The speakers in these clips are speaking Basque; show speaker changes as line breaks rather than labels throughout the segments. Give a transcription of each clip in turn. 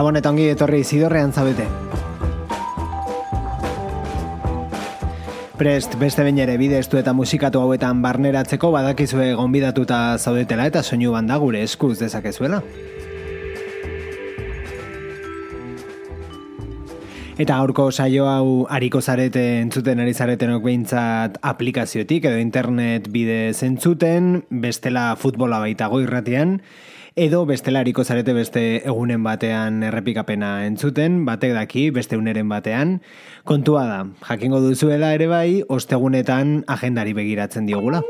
Gabon eta ongi etorri zidorrean zabete. Prest, beste bain ere bidestu eta musikatu hauetan barneratzeko badakizue gonbidatuta zaudetela eta soinu banda gure eskuz dezakezuela. Eta gaurko saio hau hariko zarete entzuten ari zaretenok behintzat aplikaziotik edo internet bide zentzuten, bestela futbola baita goirratian, edo bestelariko zarete beste egunen batean errepikapena entzuten, batek daki beste uneren batean. Kontua da, jakingo duzuela ere bai, ostegunetan agendari begiratzen diogula.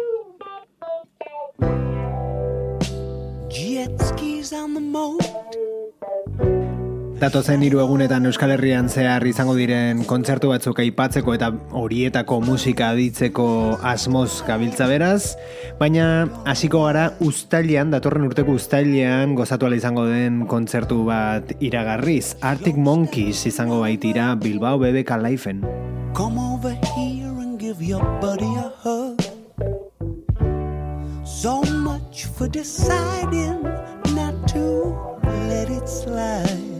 Datozen hiru egunetan Euskal Herrian zehar izango diren kontzertu batzuk aipatzeko eta horietako musika aditzeko asmoz gabiltza beraz, baina hasiko gara ustailean, datorren urteko ustailean gozatu izango den kontzertu bat iragarriz. Arctic Monkeys izango baitira Bilbao BBK Lifeen. Come over here and give your buddy a hug So much for deciding not to let it slide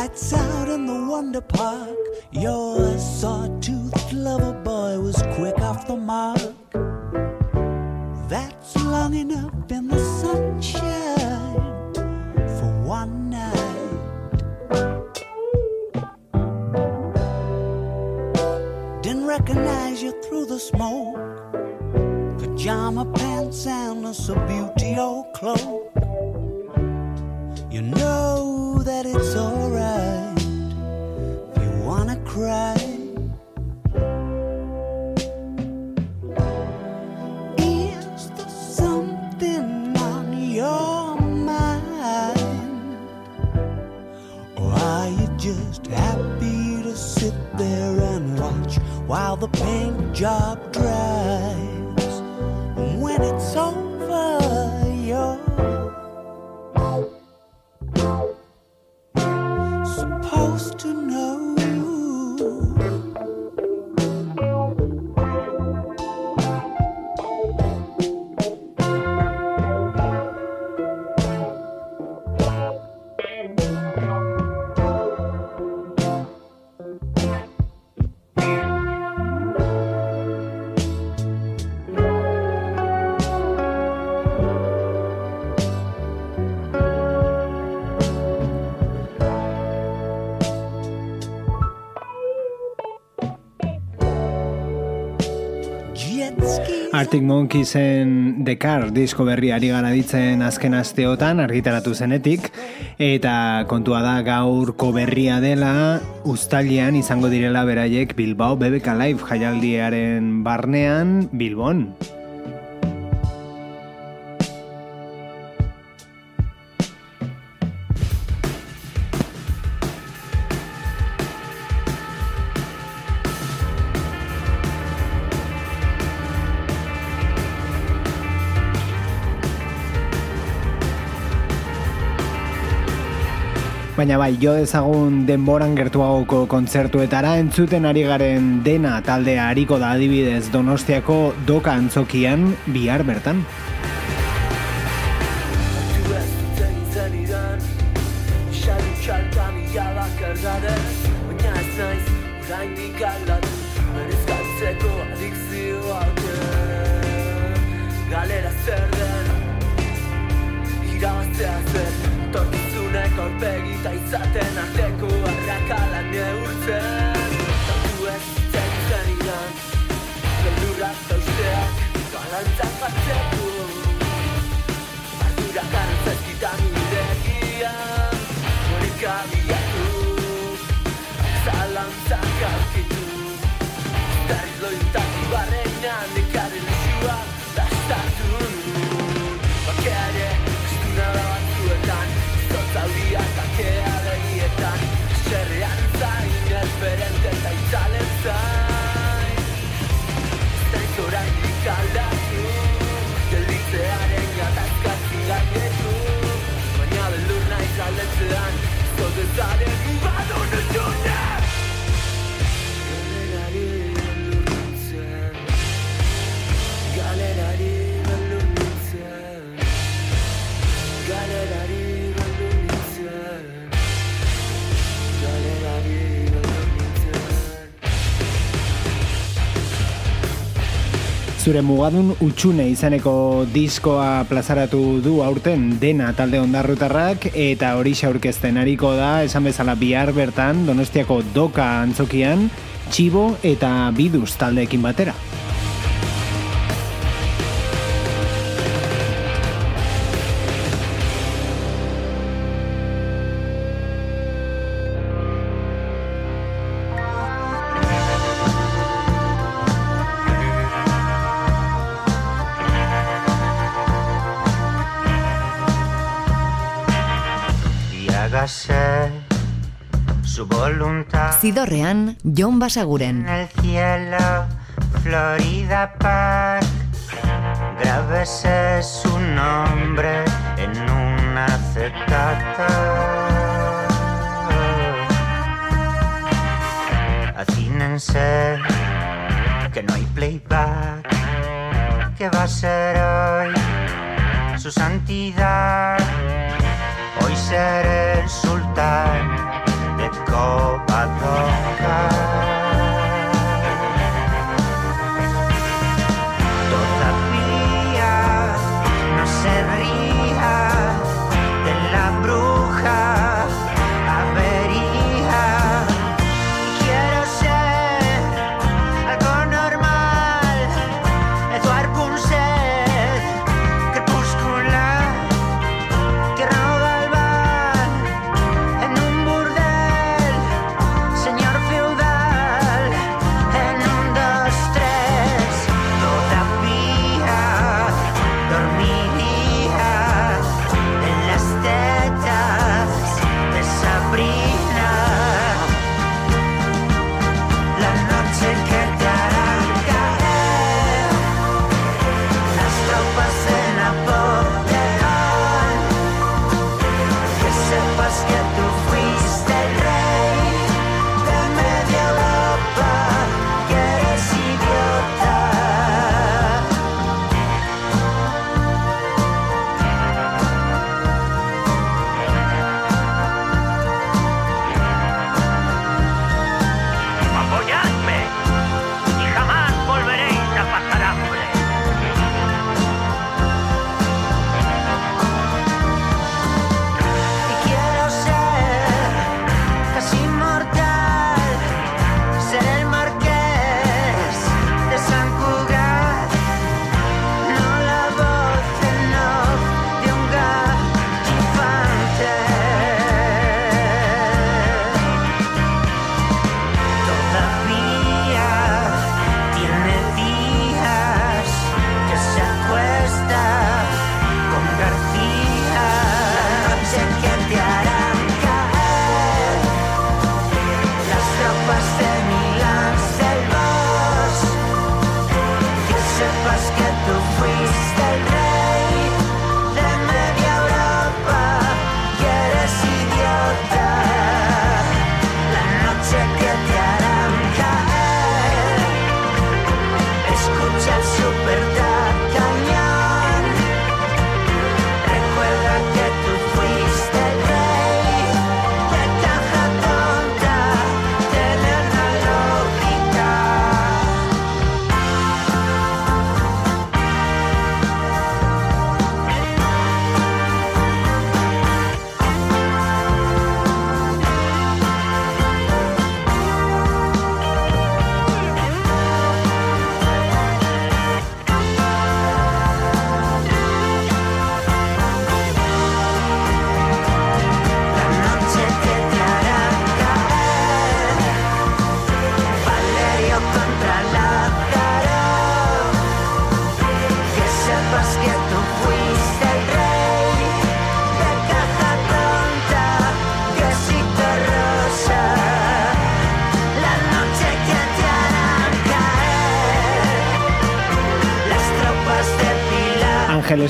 Lights out in the Wonder Park. Your sawtooth lover boy was quick off the mark. That's long enough in the sunshine. For one night. Didn't recognize you through the smoke. Pajama pants and a Subutio cloak. You know that it's alright if you wanna cry. Is there something on your mind? Or are you just happy to sit there and watch? while the paint job dries. Arctic Monkeys'en The Car disko berri ari gara ditzen azken asteotan argitaratu zenetik eta kontua da gaurko berria dela ustalian izango direla beraiek Bilbao BBK Live jaialdiaren barnean Bilbon.
Baina bai, jo dezagun denboran gertuagoko kontzertuetara entzuten ari garen dena taldea hariko da adibidez Donostiako doka antzokian bihar bertan.
Izaten arteko arrakala neurtzen. Tantu ez zen zen idan Beldurra zausteak balantzak batzeko
Zure mugadun utxune izeneko diskoa plazaratu du aurten dena talde ondarrutarrak eta hori aurkezten ariko da esan bezala bihar bertan Donostiako doka antzokian txibo eta biduz taldeekin batera.
Su voluntad
Zidorrean, Jon
en
Basaguren.
el cielo, Florida Park. Grábese su nombre en un acetato. Acínense que no hay playback. Que va a ser hoy su santidad? Hoy seré el sultán de Covadonga.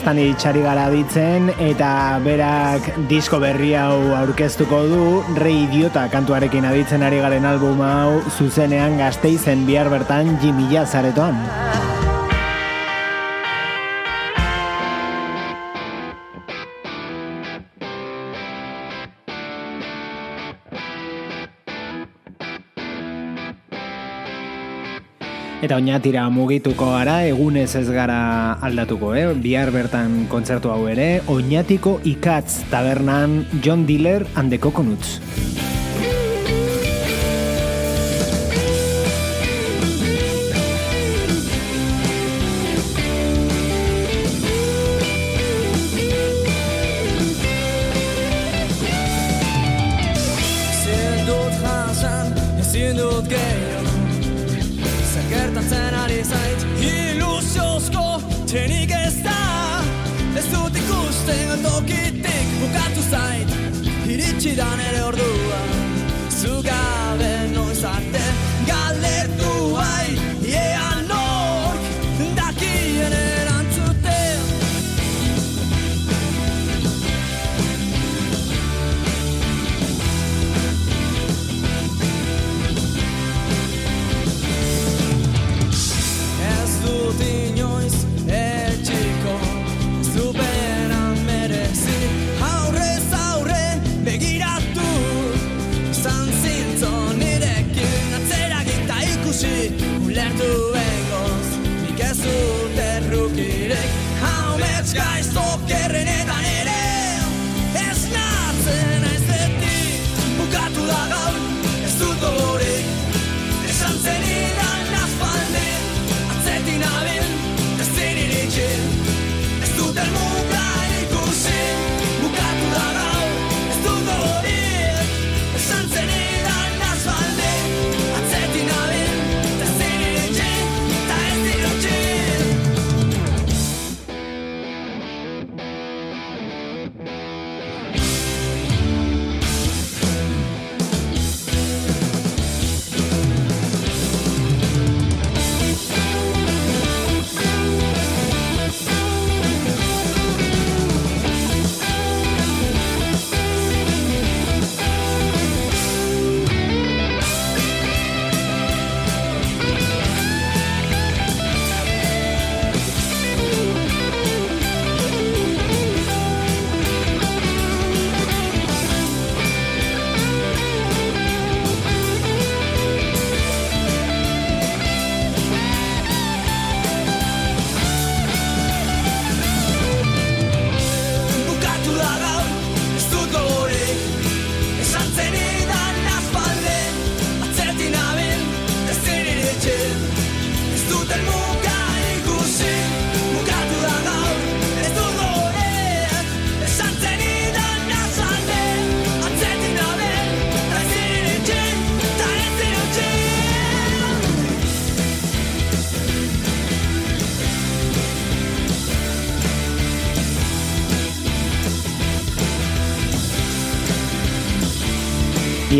Angelestan itxari gara ditzen eta berak disko berri hau aurkeztuko du Rei Idiota kantuarekin aditzen ari garen album hau zuzenean gazteizen bihar bertan Jimmy zaretoan. Eta oinatira mugituko gara, egunez ez gara aldatuko, eh? Bihar bertan kontzertu hau ere, oinatiko ikatz tabernan John Diller and the Coconuts.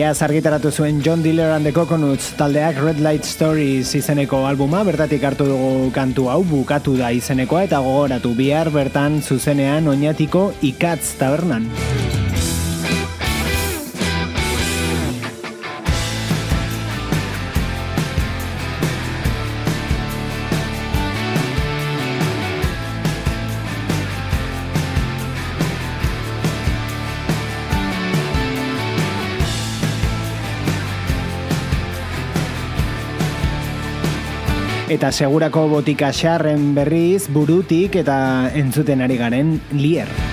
Iaz argitaratu zuen John Diller and the Coconuts taldeak Red Light Stories izeneko albuma, bertatik hartu dugu kantu hau, bukatu da izenekoa eta gogoratu bihar bertan zuzenean oinatiko ikatz tabernan. Eta segurako botika xarren berriz burutik eta entzuten ari garen lier.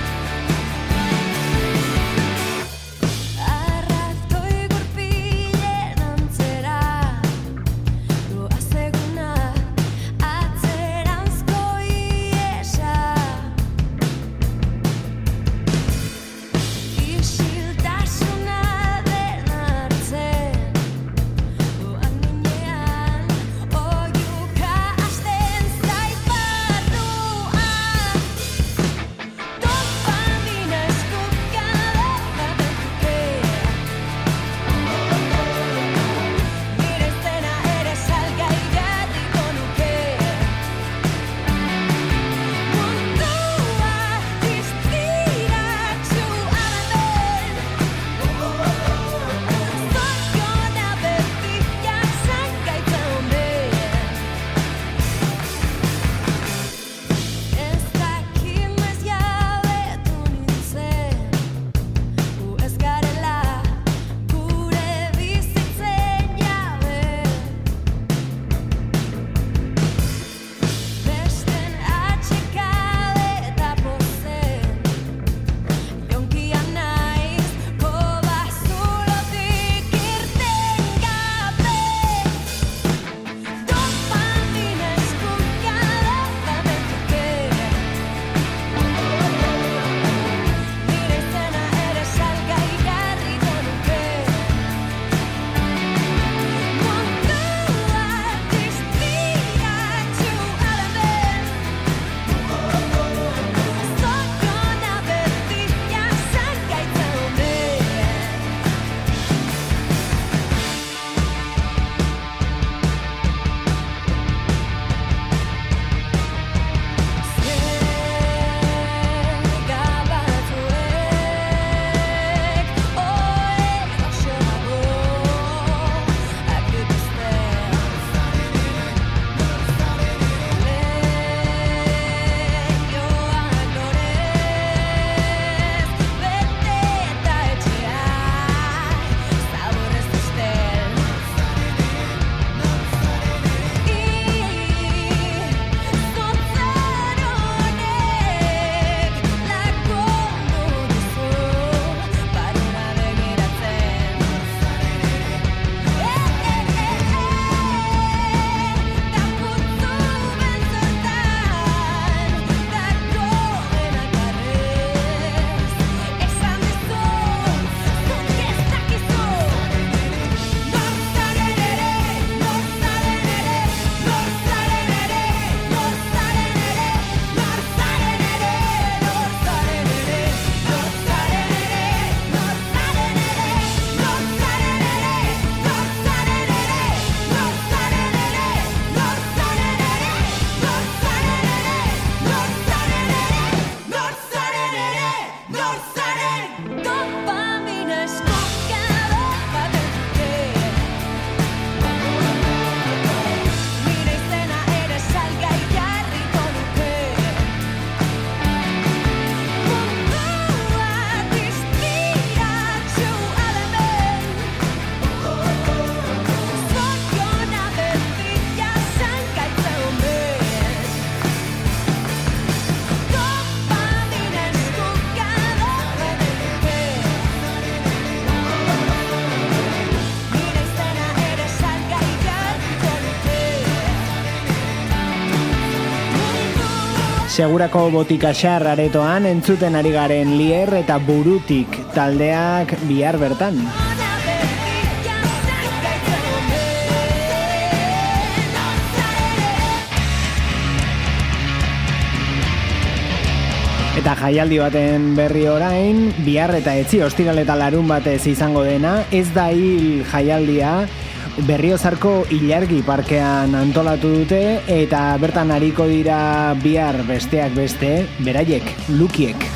Segurako botikaxar aretoan entzuten ari garen lier eta burutik taldeak bihar bertan. Eta jaialdi baten berri orain, bihar eta etzi ostiral eta larun batez izango dena, ez da hil jaialdia, berriozarko ilargi parkean antolatu dute, eta bertan hariko dira bihar besteak beste, beraiek, lukiek.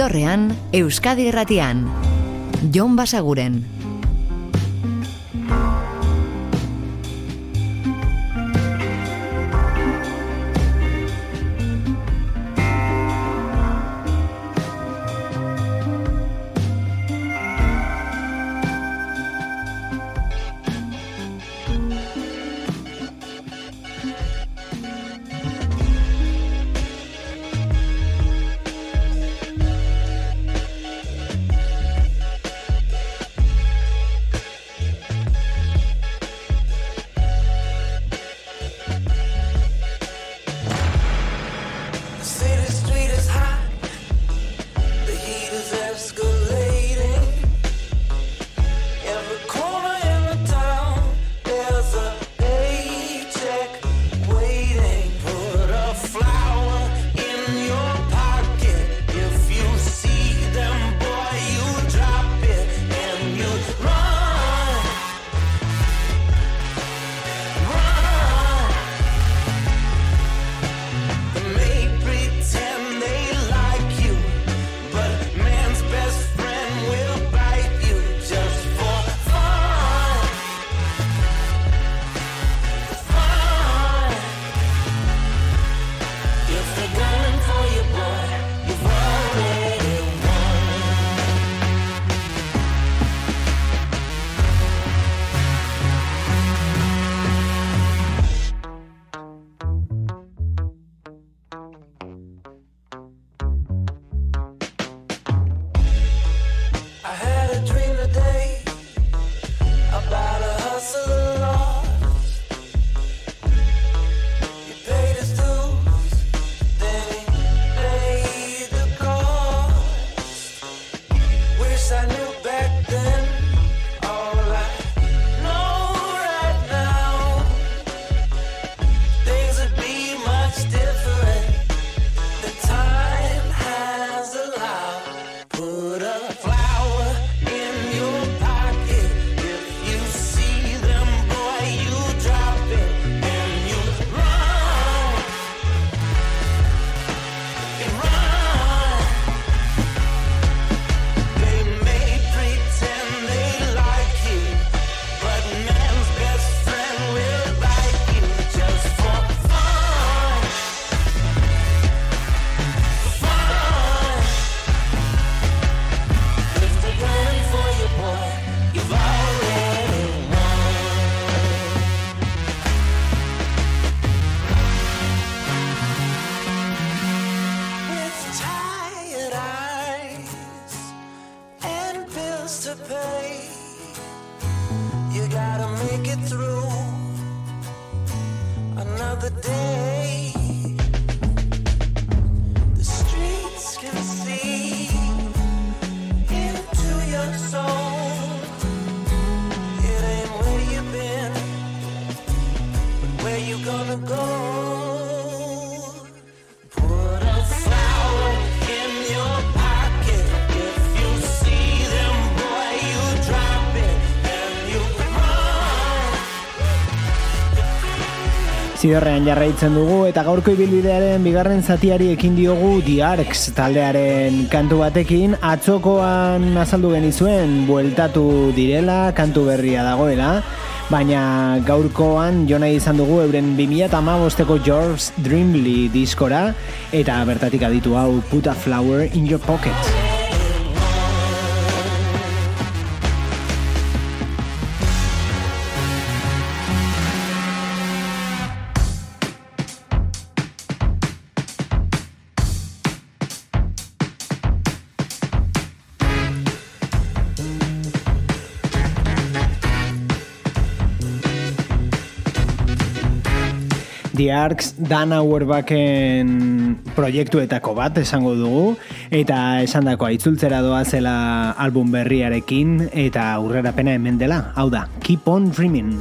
Zidorrean, Euskadi Erratian. Jon Basaguren.
Zidorrean jarraitzen dugu eta gaurko ibilbidearen bigarren zatiari ekin diogu Arcs taldearen kantu batekin atzokoan azaldu genizuen bueltatu direla, kantu berria dagoela baina gaurkoan jo nahi izan dugu euren 2008ko George Dreamly diskora eta bertatik aditu hau Put a Flower in Your Pocket. The Arcs Dan Auerbachen proiektuetako bat esango dugu eta esandakoa itzultzera doa zela album berriarekin eta aurrerapena hemen dela, hau da, Keep on Dreaming.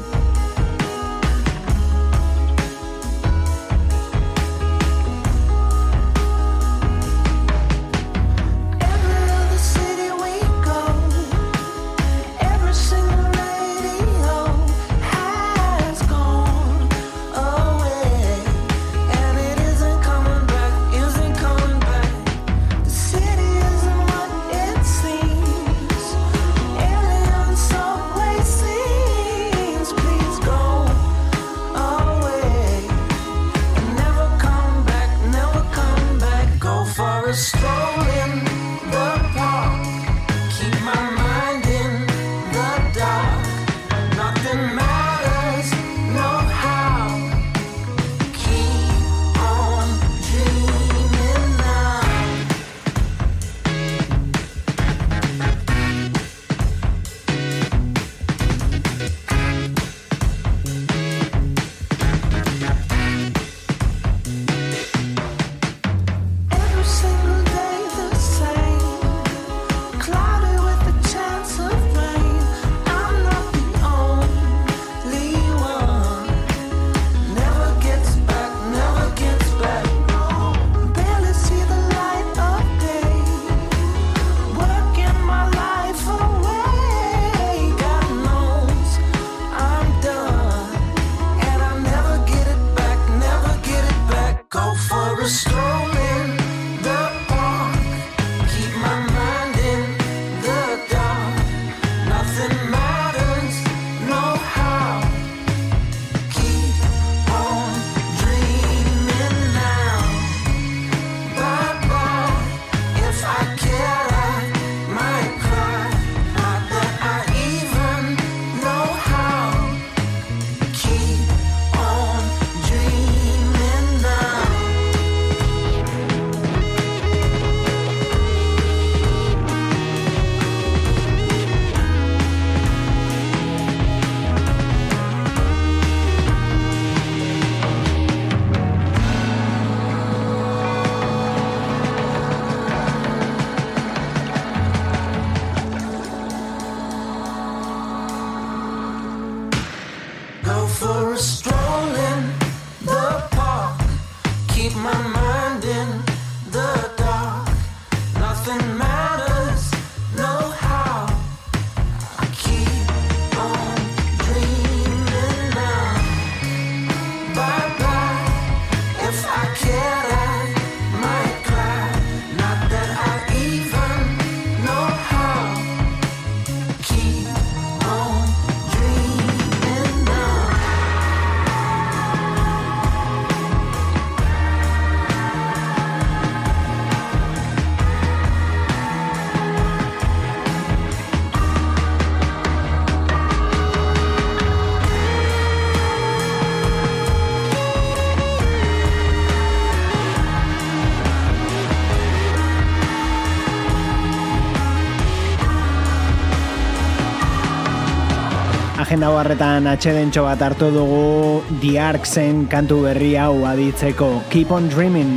lauarretan atxedentxo bat hartu dugu The Arksen kantu berri hau aditzeko. Keep on Dreaming.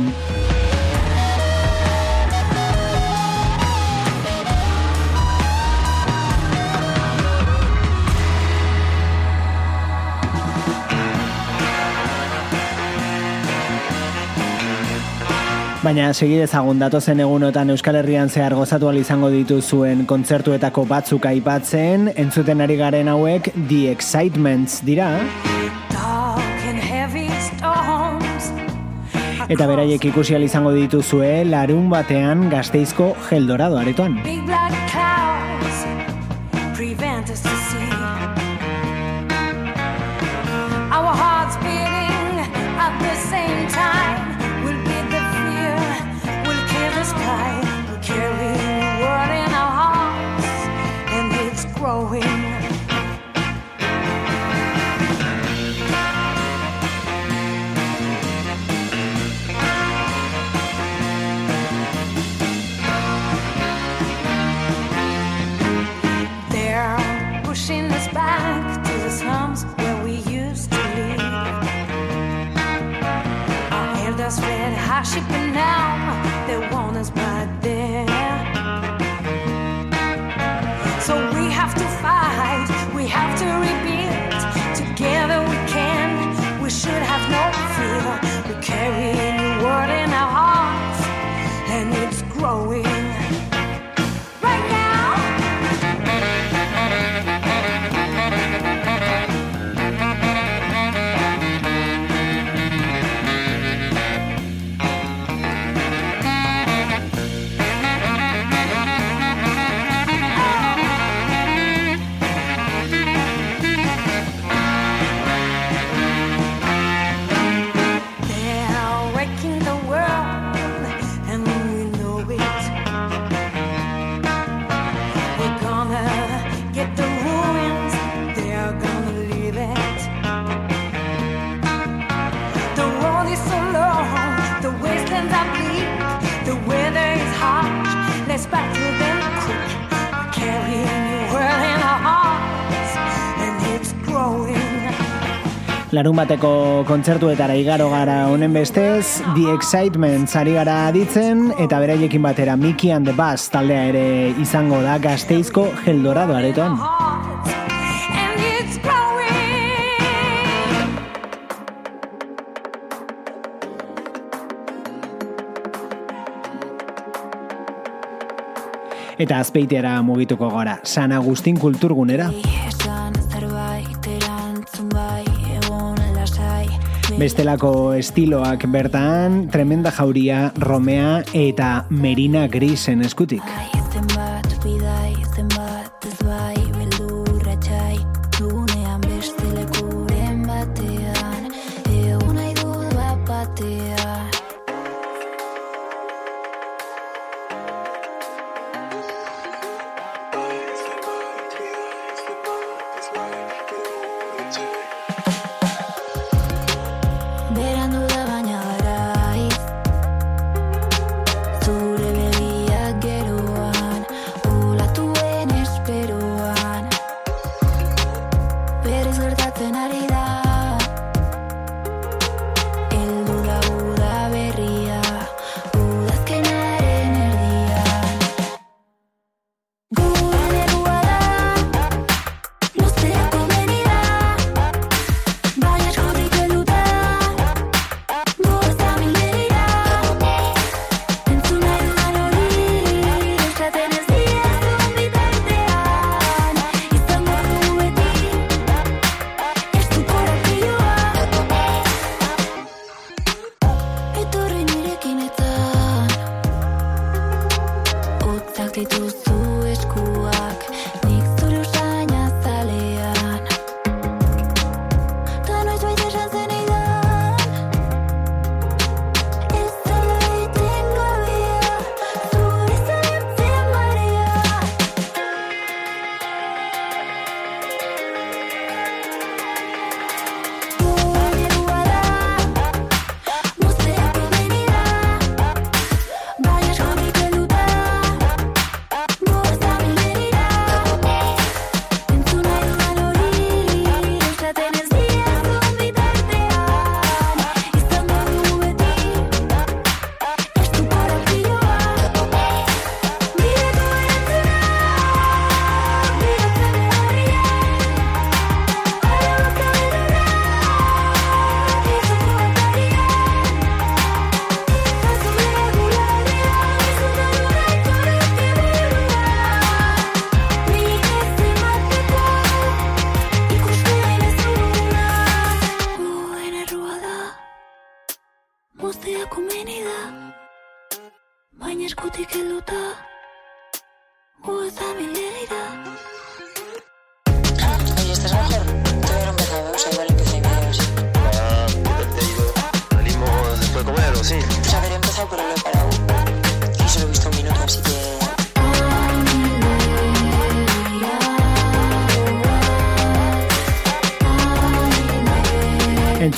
baina segi dezagun datozen egunotan Euskal Herrian zehar gozatu izango dituzuen kontzertuetako batzuk aipatzen, entzuten ari garen hauek The Excitements dira. Eta beraiek ikusi izango dituzue larun batean gazteizko Geldorado aretoan. larun bateko kontzertuetara igaro gara honen bestez, The Excitement zari gara ditzen, eta beraiekin batera Mickey and the Bass taldea ere izango da gazteizko Heldorado aretoan. Eta azpeitera mugituko gara, San Agustin kulturgunera. bestelako estiloak bertan, tremenda jauria, romea eta merina grisen eskutik.
Ai.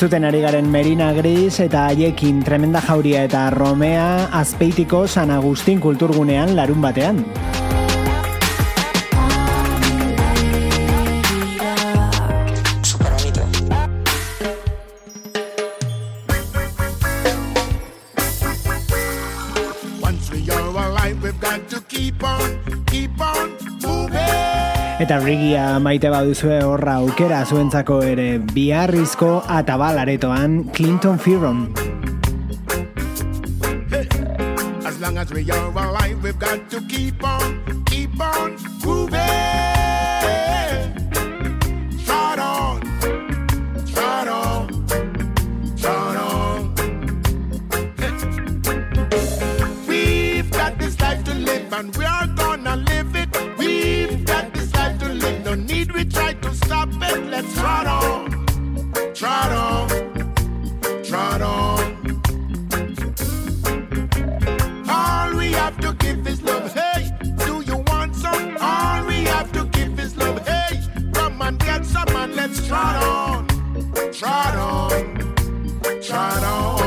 Entzuten ari garen Merina Gris eta haiekin Tremenda Jauria eta Romea Azpeitiko San Agustin kulturgunean larun batean. Eta rigia maite baduzue horra aukera zuentzako ere biharrizko atabal aretoan Clinton Fearon.
As long as we are alive, we've got to keep on, keep on moving. Trot on, trot on, trot on. We've got this life to live and it. Let's trot on, trot on, trot on. All we have to give is love. Hey, do you want some? All we have to give is love. Hey, come and get some and let's trot on, trot on, trot on.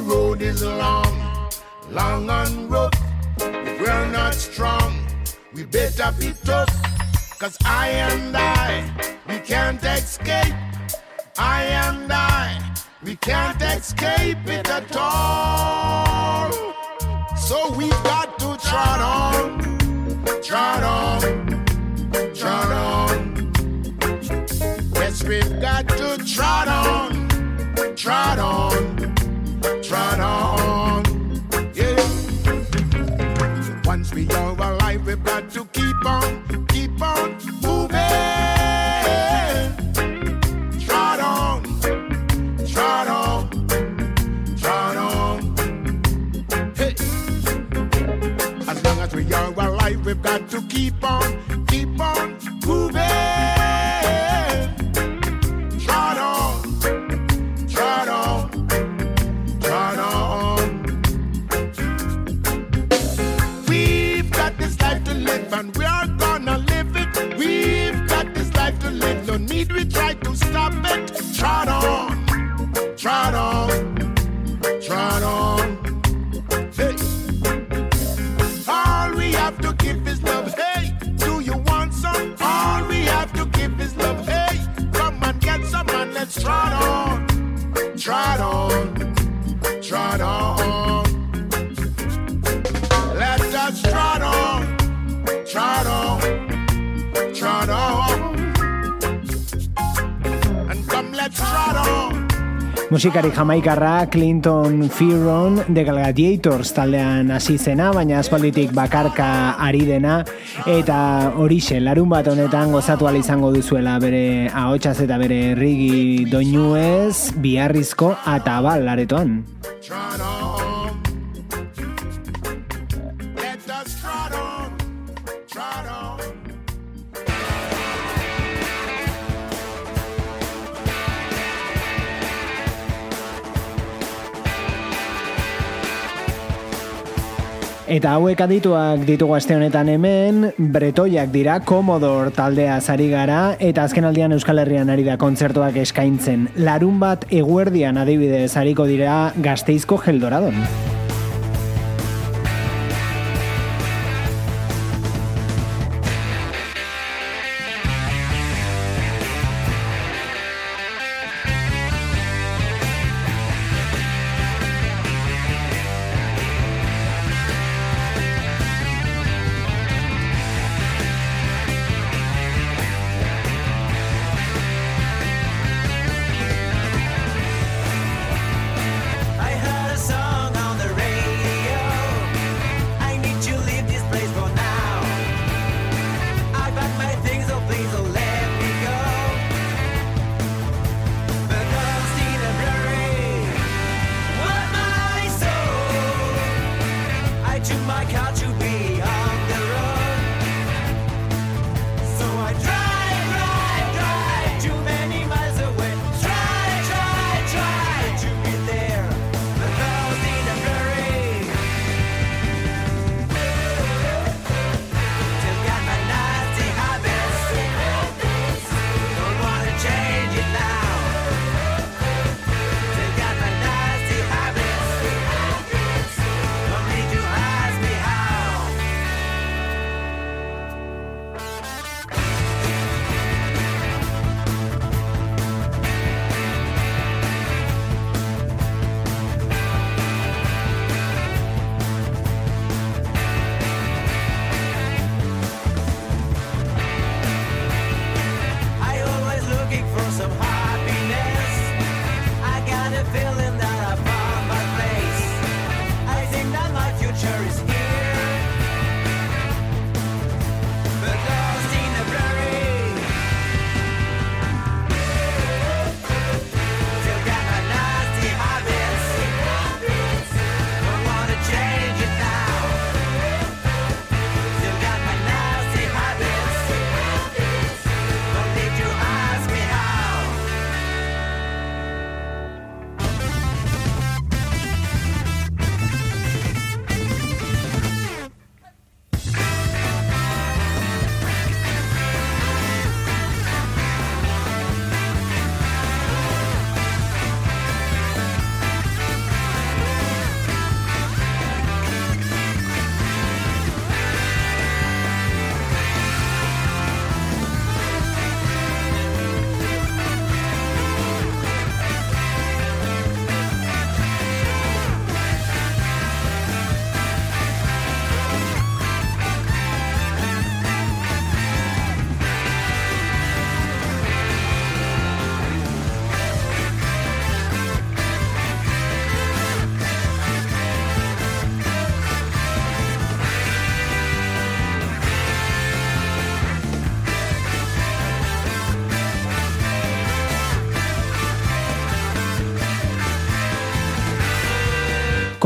The road is long, long and rough. If we're not strong, we better be tough. Cause I and I, we can't escape. I and I, we can't escape it at all. So we got to trot on, trot on, trot on. Yes, we've got to trot on, trot on, trot on. Yeah. Once we are alive, we've got to keep on, keep on moving. Trot on, trot on, trot on. Hey. As long as we are alive, we've got to keep on, keep on
Musikari jamaikarra Clinton Fearon The Gladiators taldean hasi zena, baina aspalditik bakarka ari dena eta horixe larun bat honetan gozatu ahal izango duzuela bere ahotsaz eta bere rigi doinuez biharrizko atabal aretoan. Eta hauek adituak ditugu aste honetan hemen, bretoiak dira, Commodore taldea zari gara, eta azken aldian Euskal Herrian ari da kontzertuak eskaintzen. Larun bat eguerdian adibidez hariko dira gazteizko geldoradon.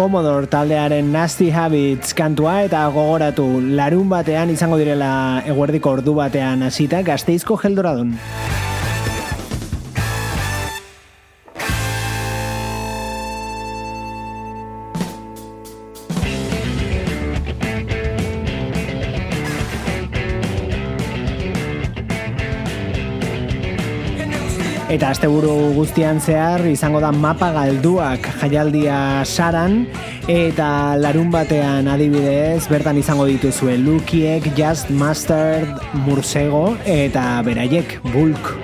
Commodore taldearen Nasty Habits kantua eta gogoratu larun batean izango direla eguerdiko ordu batean hasita gazteizko geldoradun. Eta asteburu guztian zehar izango da mapa galduak jaialdia saran eta larun batean adibidez bertan izango dituzue Lukiek, Just Mustard, Mursego eta beraiek Bulk.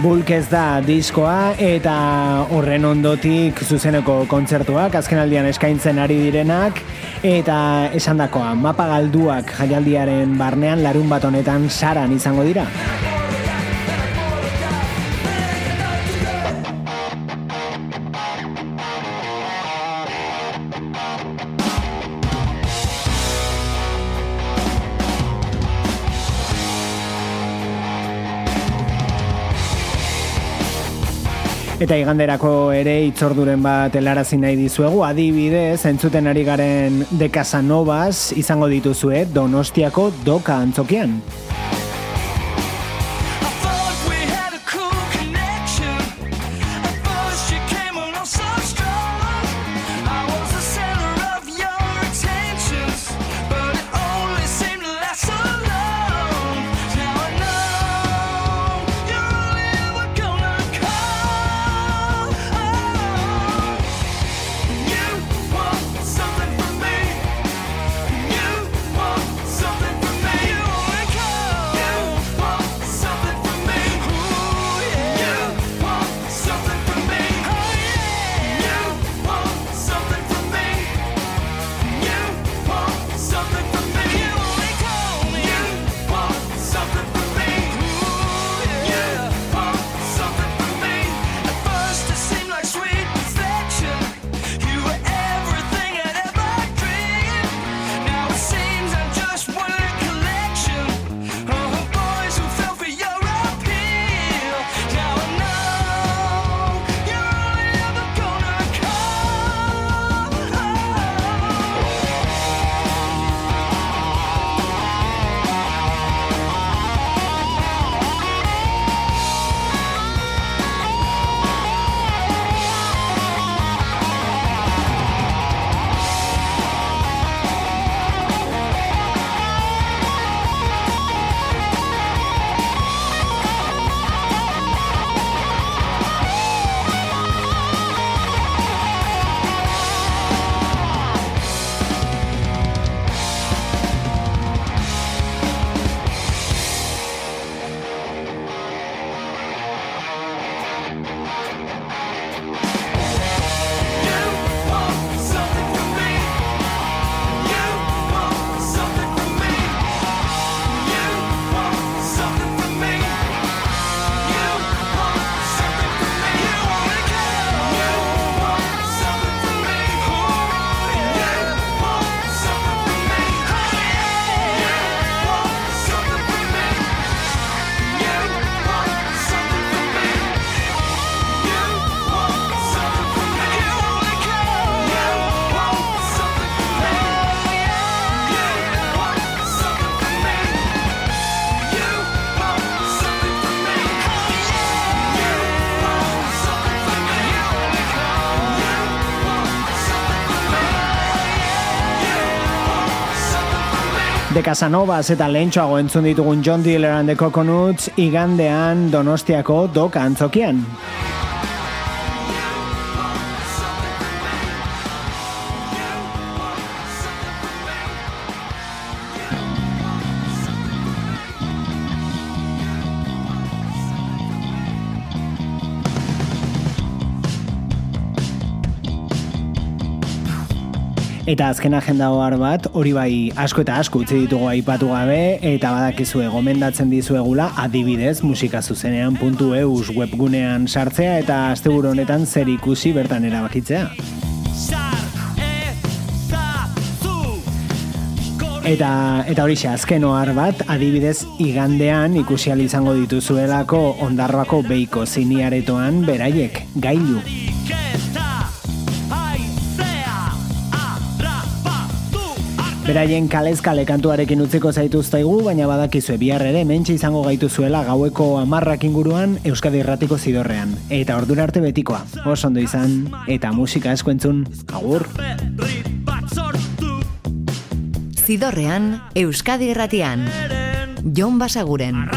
Bulk ez da diskoa eta horren ondotik zuzeneko kontzertuak azkenaldian eskaintzen ari direnak eta esandakoa mapa galduak jaialdiaren barnean larun bat honetan saran izango dira. Eta iganderako ere itzorduren bat helarazi nahi dizuegu, adibidez, entzuten ari garen de Casanovas izango dituzue Donostiako doka antzokian.
De Casanovas eta lehentxoago entzun ditugun John Dealer and the Coconuts igandean Donostiako doka antzokian. Eta azken agenda ohar bat, hori bai asko eta asko utzi ditugu aipatu gabe, eta badakizue gomendatzen dizuegula adibidez musika zuzenean puntu eus webgunean sartzea eta asteburu honetan zer ikusi bertan erabakitzea. Eta, eta horixe azken ohar bat, adibidez igandean ikusi izango dituzuelako ondarroako beiko ziniaretoan beraiek, gailu. Beraien kalez kale kantuarekin utziko zaituztaigu, baina badakizue bihar ere mentxe izango gaituzuela gaueko amarrak inguruan Euskadi Irratiko zidorrean. Eta ordura arte betikoa, oso ondo izan, eta musika asko entzun, agur!
Zidorrean, Euskadi Irratian. Jon Basaguren.